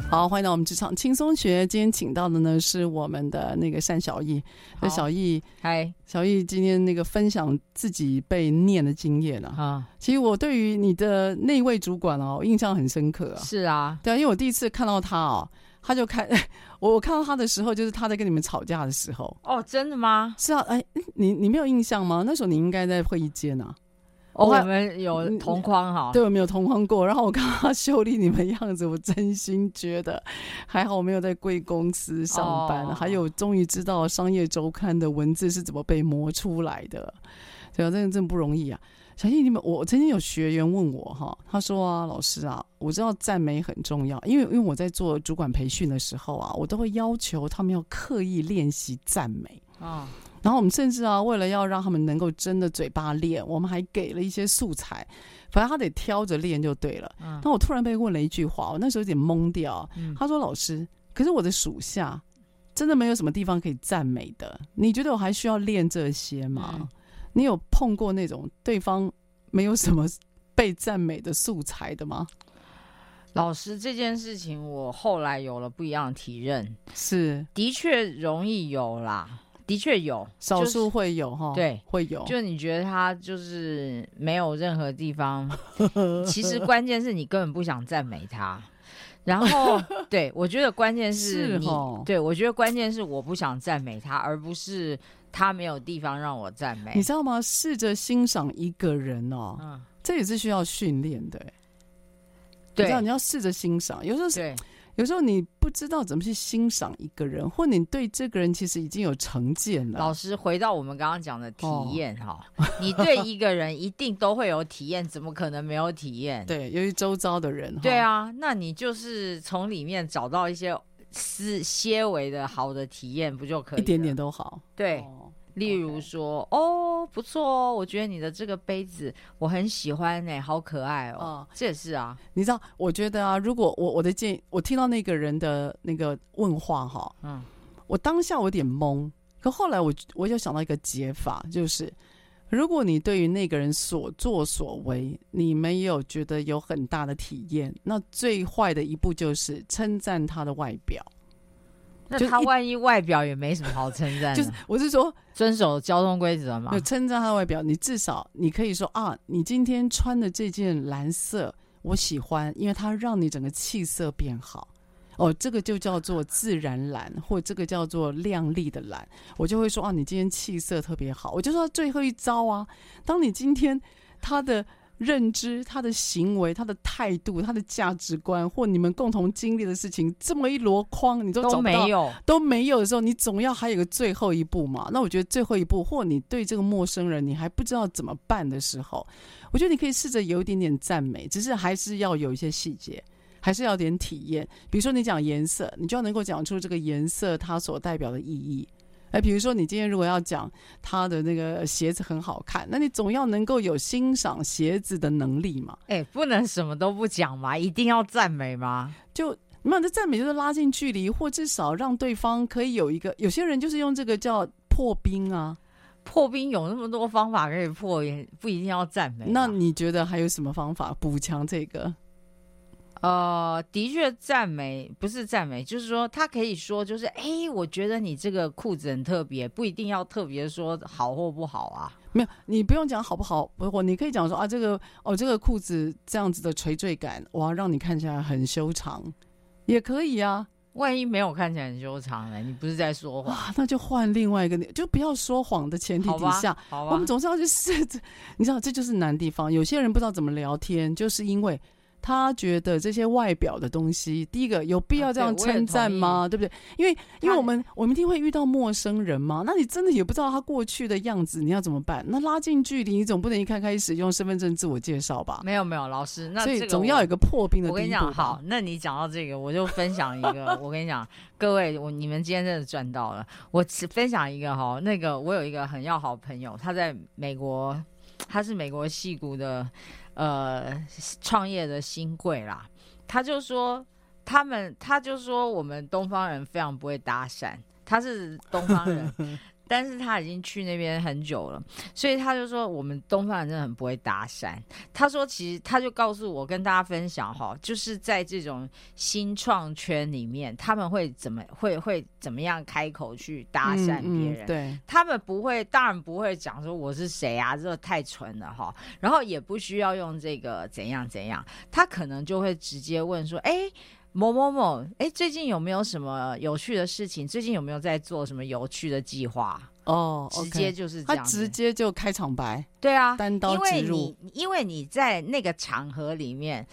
好，欢迎到我们职场轻松学。今天请到的呢是我们的那个单小艺。那小艺，嗨，小艺今天那个分享自己被念的经验啊。啊，其实我对于你的那位主管哦，印象很深刻啊。是啊，对啊，因为我第一次看到他哦，他就看我，[laughs] 我看到他的时候，就是他在跟你们吵架的时候。哦，真的吗？是啊，哎，你你没有印象吗？那时候你应该在会议间啊。哦、我们有同框哈，对，我们有同框过。然后我看到秀丽你们样子，我真心觉得还好我没有在贵公司上班，哦、还有终于知道商业周刊的文字是怎么被磨出来的，对啊，真的真不容易啊。小丽，你们，我曾经有学员问我哈，他说啊，老师啊，我知道赞美很重要，因为因为我在做主管培训的时候啊，我都会要求他们要刻意练习赞美啊。哦然后我们甚至啊，为了要让他们能够真的嘴巴练，我们还给了一些素材，反正他得挑着练就对了。那、嗯、我突然被问了一句话，我那时候有点懵掉。嗯、他说：“老师，可是我的属下真的没有什么地方可以赞美的，你觉得我还需要练这些吗？嗯、你有碰过那种对方没有什么被赞美的素材的吗？”老师，这件事情我后来有了不一样的体认，是的确容易有啦。的确有，少数会有哈，对，会有。就你觉得他就是没有任何地方，[laughs] 其实关键是你根本不想赞美他。然后，[laughs] 对，我觉得关键是你，是哦、对，我觉得关键是我不想赞美他，而不是他没有地方让我赞美。你知道吗？试着欣赏一个人哦，嗯、这也是需要训练的。对，你知道你要试着欣赏，有时候是。有时候你不知道怎么去欣赏一个人，或你对这个人其实已经有成见了。老师，回到我们刚刚讲的体验哈，哦、[laughs] 你对一个人一定都会有体验，怎么可能没有体验？对，由于周遭的人。对啊，那你就是从里面找到一些是些微的好的体验，不就可以？一点点都好。对。哦例如说.哦，不错哦，我觉得你的这个杯子我很喜欢呢，好可爱哦。嗯，这也是啊。你知道，我觉得啊，如果我我的建议，我听到那个人的那个问话哈，嗯，我当下我有点懵，可后来我我就想到一个解法，就是如果你对于那个人所作所为，你没有觉得有很大的体验，那最坏的一步就是称赞他的外表。那他万一外表也没什么好称赞，就是我是说遵守交通规则嘛。就称赞他的外表，你至少你可以说啊，你今天穿的这件蓝色我喜欢，因为它让你整个气色变好。哦，这个就叫做自然蓝，或这个叫做亮丽的蓝。我就会说啊，你今天气色特别好。我就说最后一招啊，当你今天他的。认知他的行为、他的态度、他的价值观，或你们共同经历的事情，这么一箩筐，你都找不到，都没有，都没有的时候，你总要还有个最后一步嘛。那我觉得最后一步，或你对这个陌生人你还不知道怎么办的时候，我觉得你可以试着有一点点赞美，只是还是要有一些细节，还是要点体验。比如说你讲颜色，你就要能够讲出这个颜色它所代表的意义。哎，比如说你今天如果要讲他的那个鞋子很好看，那你总要能够有欣赏鞋子的能力嘛。哎，不能什么都不讲嘛，一定要赞美吗？就你们这赞美就是拉近距离，或至少让对方可以有一个。有些人就是用这个叫破冰啊，破冰有那么多方法可以破，也不一定要赞美。那你觉得还有什么方法补强这个？呃，的确，赞美不是赞美，就是说他可以说，就是哎，我觉得你这个裤子很特别，不一定要特别说好或不好啊。没有，你不用讲好不好，不，你可以讲说啊，这个哦，这个裤子这样子的垂坠感，我要让你看起来很修长，也可以啊。万一没有看起来很修长呢？你不是在说谎？那就换另外一个，就不要说谎的前提底下，好吧，我们总是要去试着。你知道，这就是难地方。有些人不知道怎么聊天，就是因为。他觉得这些外表的东西，第一个有必要这样称赞吗？啊、对，对不对？因为因为我们我们一定会遇到陌生人嘛，那你真的也不知道他过去的样子，你要怎么办？那拉近距离，你总不能一开开始用身份证自我介绍吧？没有没有，老师，那所以总要有一个破冰的。我跟你讲，好，那你讲到这个，我就分享一个。[laughs] 我跟你讲，各位，我你们今天真的赚到了。我只分享一个哈，那个我有一个很要好的朋友，他在美国，他是美国戏骨的。呃，创业的新贵啦，他就说他们，他就说我们东方人非常不会搭讪，他是东方人，[laughs] 但是他已经去那边很久了，所以他就说我们东方人真的很不会搭讪。他说其实他就告诉我跟大家分享哈，就是在这种新创圈里面，他们会怎么会会怎么样开口去搭讪别人？嗯嗯、对，他们不会，当然不会讲说我是谁啊，这个太蠢了哈。然后也不需要用这个怎样怎样，他可能就会直接问说，哎。某某某，哎，最近有没有什么有趣的事情？最近有没有在做什么有趣的计划？哦，直接就是这样，他直接就开场白，对啊，单刀直入。因为你因为你在那个场合里面，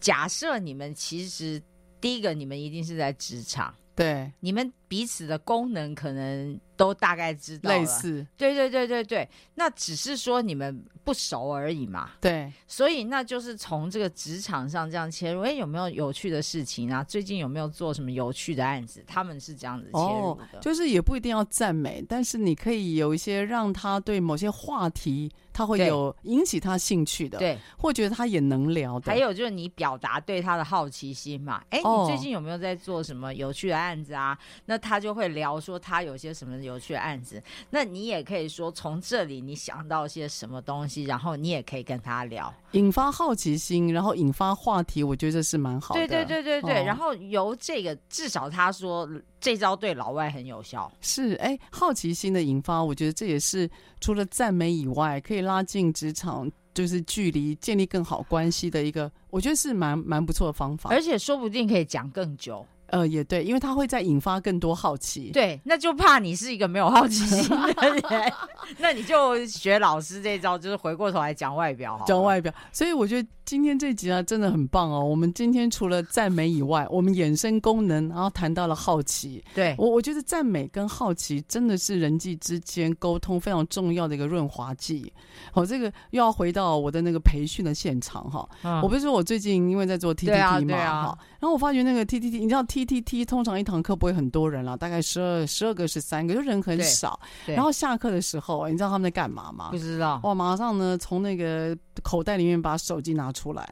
假设你们其实第一个，你们一定是在职场，对，你们彼此的功能可能都大概知道，类似，对对对对对，那只是说你们。不熟而已嘛，对，所以那就是从这个职场上这样切入。哎，有没有有趣的事情啊？最近有没有做什么有趣的案子？他们是这样子切入的，哦，就是也不一定要赞美，但是你可以有一些让他对某些话题他会有引起他兴趣的，对，或觉得他也能聊的。还有就是你表达对他的好奇心嘛。哎，你最近有没有在做什么有趣的案子啊？哦，那他就会聊说他有些什么有趣的案子。那你也可以说从这里你想到些什么东西。然后你也可以跟他聊，引发好奇心，然后引发话题，我觉得这是蛮好的。对对对对对。哦、然后由这个，至少他说这招对老外很有效。是，哎，好奇心的引发，我觉得这也是除了赞美以外，可以拉近职场就是距离，建立更好关系的一个，我觉得是蛮蛮不错的方法。而且说不定可以讲更久。呃，也对，因为他会再引发更多好奇。对，那就怕你是一个没有好奇心的人，[laughs] 那你就学老师这招，就是回过头来讲外表好，讲外表。所以我觉得今天这集啊，真的很棒哦。我们今天除了赞美以外，我们衍生功能，然后谈到了好奇。对，我我觉得赞美跟好奇真的是人际之间沟通非常重要的一个润滑剂。好，这个又要回到我的那个培训的现场哈。嗯、我不是说我最近因为在做 TTT 嘛，哈啊，对啊。然后我发觉那个 TTT，你知道 TTT 通常一堂课不会很多人了，大概十二十二个十三个，就人很少。然后下课的时候，你知道他们在干嘛吗？不知道。哇，马上呢从那个口袋里面把手机拿出来，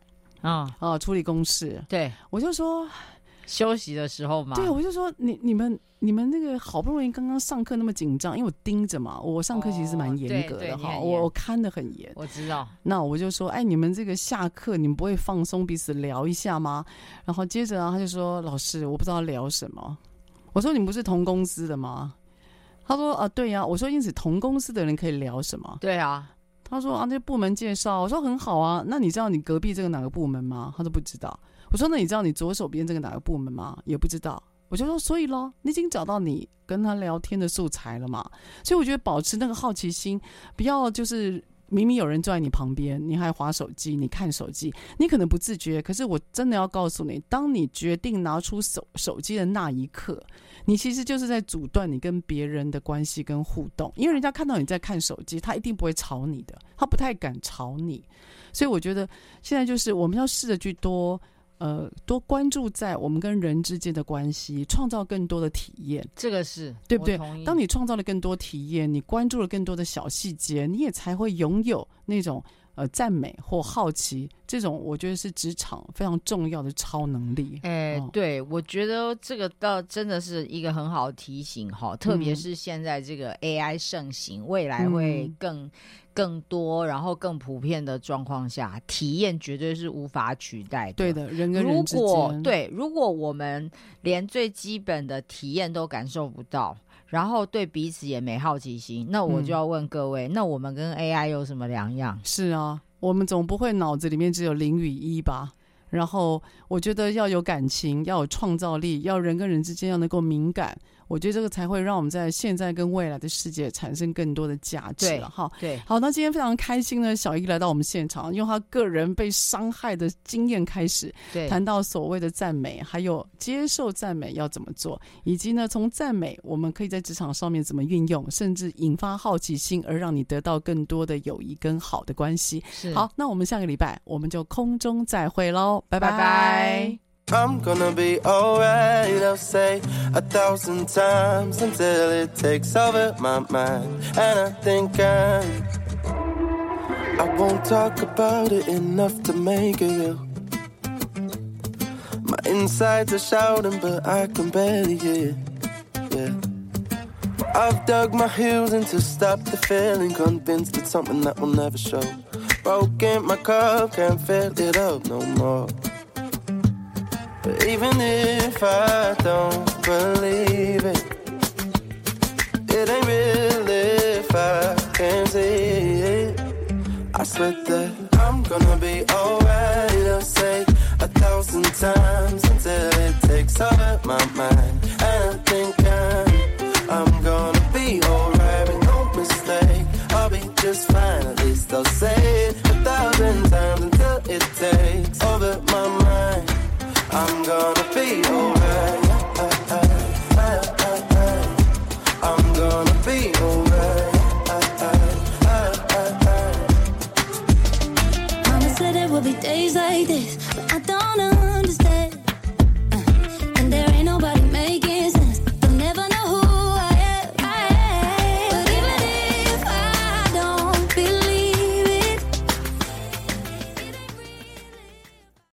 啊啊、嗯，处理公事。对，我就说。休息的时候嘛，对，我就说你你们你们那个好不容易刚刚上课那么紧张，因为我盯着嘛，我上课其实是蛮严格的哈，我我看的很严。我知道。那我就说，哎，你们这个下课你们不会放松彼此聊一下吗？然后接着啊，他就说，老师，我不知道聊什么。我说，你们不是同公司的吗？他说啊，对呀。我说，因此同公司的人可以聊什么？对啊。他说啊，那部门介绍。我说很好啊，那你知道你隔壁这个哪个部门吗？他说不知道。我说：“那你知道你左手边这个哪个部门吗？也不知道。”我就说：“所以咯，你已经找到你跟他聊天的素材了嘛？所以我觉得保持那个好奇心，不要就是明明有人坐在你旁边，你还划手机，你看手机，你可能不自觉。可是我真的要告诉你，当你决定拿出手手机的那一刻，你其实就是在阻断你跟别人的关系跟互动，因为人家看到你在看手机，他一定不会吵你的，他不太敢吵你。所以我觉得现在就是我们要试着去多。”呃，多关注在我们跟人之间的关系，创造更多的体验。这个是对不对？当你创造了更多体验，你关注了更多的小细节，你也才会拥有那种呃赞美或好奇。这种我觉得是职场非常重要的超能力。哎，哦、对，我觉得这个倒真的是一个很好的提醒哈，特别是现在这个 AI 盛行，嗯、未来会更。更多，然后更普遍的状况下，体验绝对是无法取代的。对的，人跟人。如果对，如果我们连最基本的体验都感受不到，然后对彼此也没好奇心，那我就要问各位，嗯、那我们跟 AI 有什么两样？是啊，我们总不会脑子里面只有零与一吧？然后我觉得要有感情，要有创造力，要人跟人之间要能够敏感。我觉得这个才会让我们在现在跟未来的世界产生更多的价值了哈。对，好，那今天非常开心呢，小易来到我们现场，用他个人被伤害的经验开始，对，谈到所谓的赞美，还有接受赞美要怎么做，以及呢，从赞美我们可以在职场上面怎么运用，甚至引发好奇心，而让你得到更多的友谊跟好的关系。是，好，那我们下个礼拜我们就空中再会喽。拜拜 I'm gonna be alright, I'll say a thousand times until it takes over my mind. And I think I'm. I won't talk about it enough to make it real. My insides are shouting, but I can barely hear. Yeah. I've dug my heels in to stop the feeling, convinced it's something that will never show. Broken my cup, can't fill it up no more. But even if I don't believe it, it ain't real if I can't see it. I swear that I'm gonna be alright. I'll say a thousand times until it takes over my mind. And I think I'm, I'm gonna be alright with no mistake. I'll be just fine, at least I'll say it a thousand times until it takes. I'm gonna be alright. I'm gonna be alright. Mama said there will be days like this,